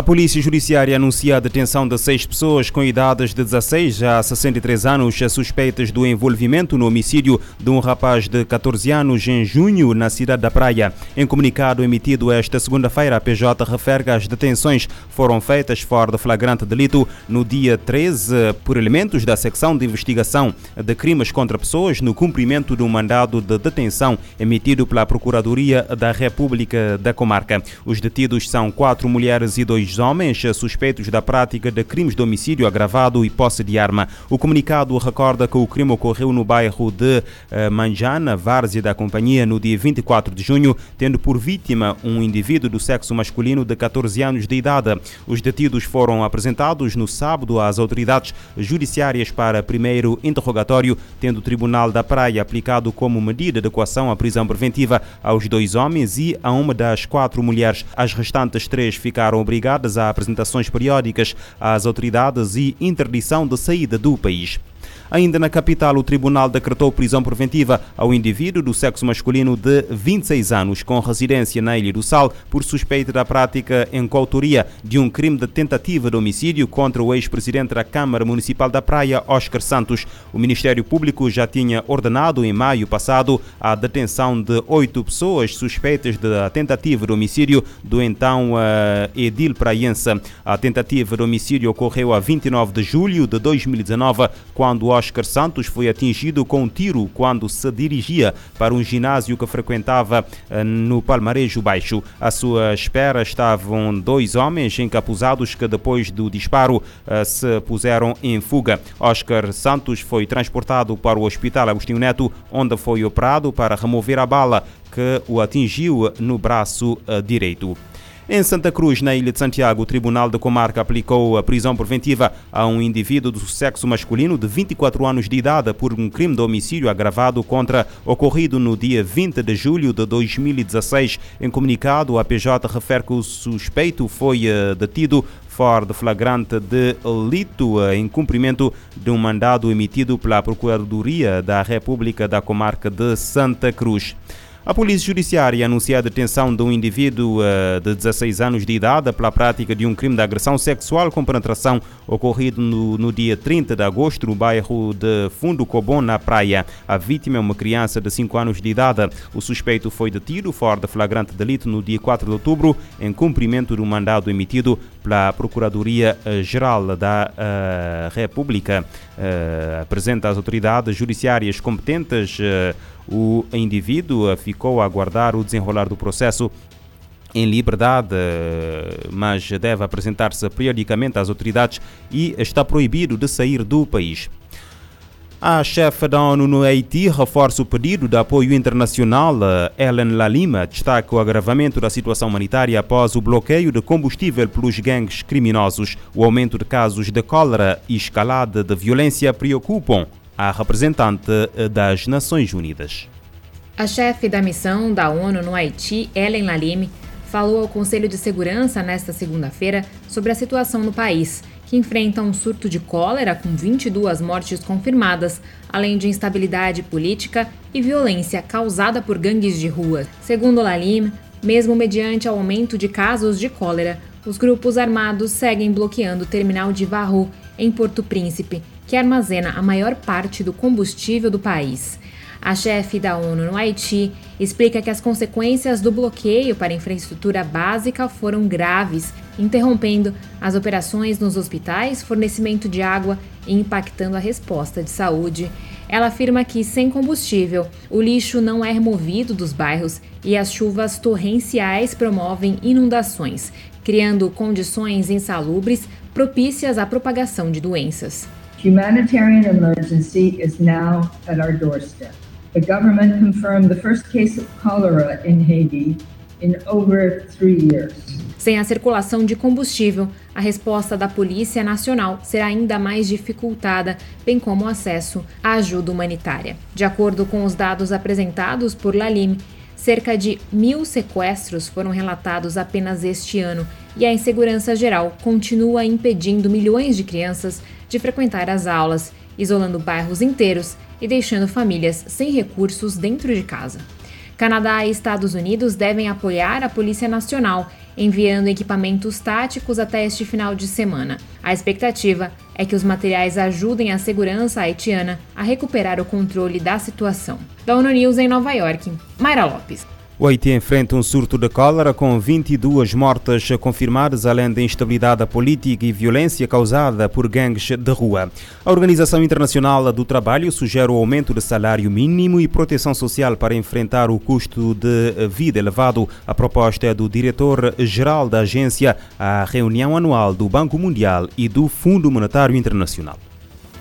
A Polícia Judiciária anuncia a detenção de seis pessoas com idades de 16 a 63 anos suspeitas do envolvimento no homicídio de um rapaz de 14 anos em junho na cidade da Praia. Em comunicado emitido esta segunda-feira, a PJ refere que as detenções foram feitas fora de flagrante delito no dia 13 por elementos da secção de investigação de crimes contra pessoas no cumprimento de um mandado de detenção emitido pela Procuradoria da República da Comarca. Os detidos são quatro mulheres e dois dois homens suspeitos da prática de crimes de homicídio agravado e posse de arma. O comunicado recorda que o crime ocorreu no bairro de eh, Manjana, várzea da companhia, no dia 24 de junho, tendo por vítima um indivíduo do sexo masculino de 14 anos de idade. Os detidos foram apresentados no sábado às autoridades judiciárias para primeiro interrogatório, tendo o Tribunal da Praia aplicado como medida de coação a prisão preventiva aos dois homens e a uma das quatro mulheres. As restantes três ficaram obrigadas ligadas a apresentações periódicas às autoridades e interdição de saída do país. Ainda na capital, o tribunal decretou prisão preventiva ao indivíduo do sexo masculino de 26 anos, com residência na Ilha do Sal, por suspeita da prática em coautoria de um crime de tentativa de homicídio contra o ex-presidente da Câmara Municipal da Praia, Oscar Santos. O Ministério Público já tinha ordenado em maio passado a detenção de oito pessoas suspeitas da tentativa de homicídio do então uh, Edil Praiense. A tentativa de homicídio ocorreu a 29 de julho de 2019, quando Oscar Santos foi atingido com um tiro quando se dirigia para um ginásio que frequentava eh, no Palmarejo Baixo. À sua espera estavam dois homens encapuzados que depois do disparo eh, se puseram em fuga. Oscar Santos foi transportado para o Hospital Agostinho Neto, onde foi operado para remover a bala que o atingiu no braço eh, direito. Em Santa Cruz, na Ilha de Santiago, o Tribunal de Comarca aplicou a prisão preventiva a um indivíduo do sexo masculino de 24 anos de idade por um crime de homicídio agravado contra ocorrido no dia 20 de julho de 2016. Em comunicado, a PJ refere que o suspeito foi eh, detido fora de flagrante de delito eh, em cumprimento de um mandado emitido pela Procuradoria da República da Comarca de Santa Cruz. A Polícia Judiciária anuncia a detenção de um indivíduo uh, de 16 anos de idade pela prática de um crime de agressão sexual com penetração ocorrido no, no, dia 30 de agosto no bairro de Fundo Cobon, na Praia. A vítima é uma criança de 5 anos de idade. O suspeito foi detido fora de flagrante delito no dia 4 de outubro em cumprimento de um mandado emitido pela Procuradoria-Geral da uh, República. Uh, apresenta às autoridades judiciárias competentes o indivíduo ficou a aguardar o desenrolar do processo em liberdade, mas deve apresentar-se periodicamente às autoridades e está proibido de sair do país. A chefe da ONU no Haiti reforça o pedido de apoio internacional. Ellen Lalima destaca o agravamento da situação humanitária após o bloqueio de combustível pelos gangues criminosos. O aumento de casos de cólera e escalada de violência preocupam a representante das Nações Unidas. A chefe da missão da ONU no Haiti, Ellen Lalime, falou ao Conselho de Segurança nesta segunda-feira sobre a situação no país, que enfrenta um surto de cólera com 22 mortes confirmadas, além de instabilidade política e violência causada por gangues de rua. Segundo Lalim, mesmo mediante o aumento de casos de cólera, os grupos armados seguem bloqueando o terminal de Varro, em Porto Príncipe, que armazena a maior parte do combustível do país. A chefe da ONU no Haiti explica que as consequências do bloqueio para a infraestrutura básica foram graves, interrompendo as operações nos hospitais, fornecimento de água e impactando a resposta de saúde. Ela afirma que, sem combustível, o lixo não é removido dos bairros e as chuvas torrenciais promovem inundações, criando condições insalubres propícias à propagação de doenças. Humanitarian emergency is now at our doorstep. The government confirmed the first case of cholera in Haiti in over three years. Sem a circulação de combustível, a resposta da Polícia Nacional será ainda mais dificultada, bem como o acesso à ajuda humanitária. De acordo com os dados apresentados por Lalim, cerca de mil sequestros foram relatados apenas este ano e a insegurança geral continua impedindo milhões de crianças de frequentar as aulas, isolando bairros inteiros e deixando famílias sem recursos dentro de casa. Canadá e Estados Unidos devem apoiar a Polícia Nacional enviando equipamentos táticos até este final de semana. A expectativa é que os materiais ajudem a segurança haitiana a recuperar o controle da situação. Da ONU News em Nova York, Mayra Lopes. O Haiti enfrenta um surto de cólera com 22 mortes confirmadas, além da instabilidade política e violência causada por gangues de rua. A Organização Internacional do Trabalho sugere o aumento do salário mínimo e proteção social para enfrentar o custo de vida elevado. A proposta é do diretor-geral da agência à reunião anual do Banco Mundial e do Fundo Monetário Internacional.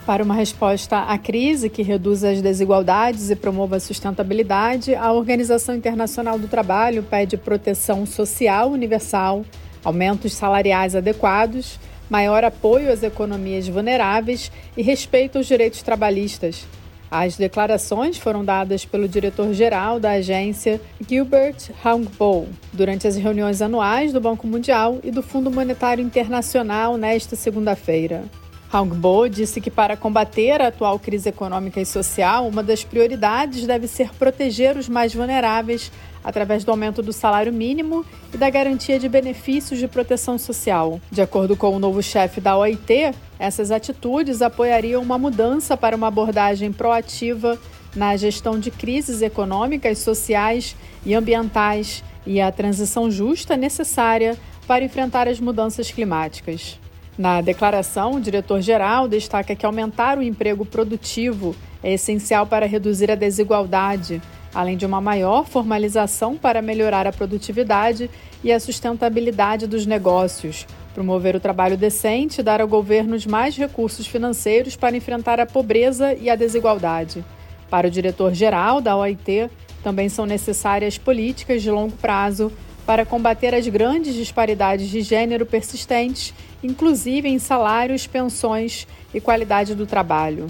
Para uma resposta à crise que reduza as desigualdades e promova a sustentabilidade, a Organização Internacional do Trabalho pede proteção social universal, aumentos salariais adequados, maior apoio às economias vulneráveis e respeito aos direitos trabalhistas. As declarações foram dadas pelo diretor-geral da agência Gilbert Hangbo durante as reuniões anuais do Banco Mundial e do Fundo Monetário Internacional nesta segunda-feira. Hangbo disse que para combater a atual crise econômica e social, uma das prioridades deve ser proteger os mais vulneráveis através do aumento do salário mínimo e da garantia de benefícios de proteção social. De acordo com o novo chefe da OIT, essas atitudes apoiariam uma mudança para uma abordagem proativa na gestão de crises econômicas, sociais e ambientais e a transição justa necessária para enfrentar as mudanças climáticas. Na declaração, o diretor-geral destaca que aumentar o emprego produtivo é essencial para reduzir a desigualdade, além de uma maior formalização para melhorar a produtividade e a sustentabilidade dos negócios, promover o trabalho decente e dar ao governo mais recursos financeiros para enfrentar a pobreza e a desigualdade. Para o diretor-geral da OIT, também são necessárias políticas de longo prazo para combater as grandes disparidades de gênero persistentes, inclusive em salários, pensões e qualidade do trabalho.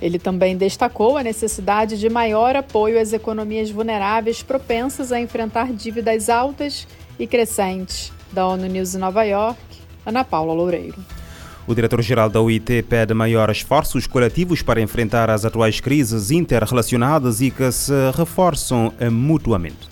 Ele também destacou a necessidade de maior apoio às economias vulneráveis propensas a enfrentar dívidas altas e crescentes. Da ONU News em Nova York, Ana Paula Loureiro. O diretor-geral da UIT pede maiores esforços coletivos para enfrentar as atuais crises interrelacionadas e que se reforçam mutuamente.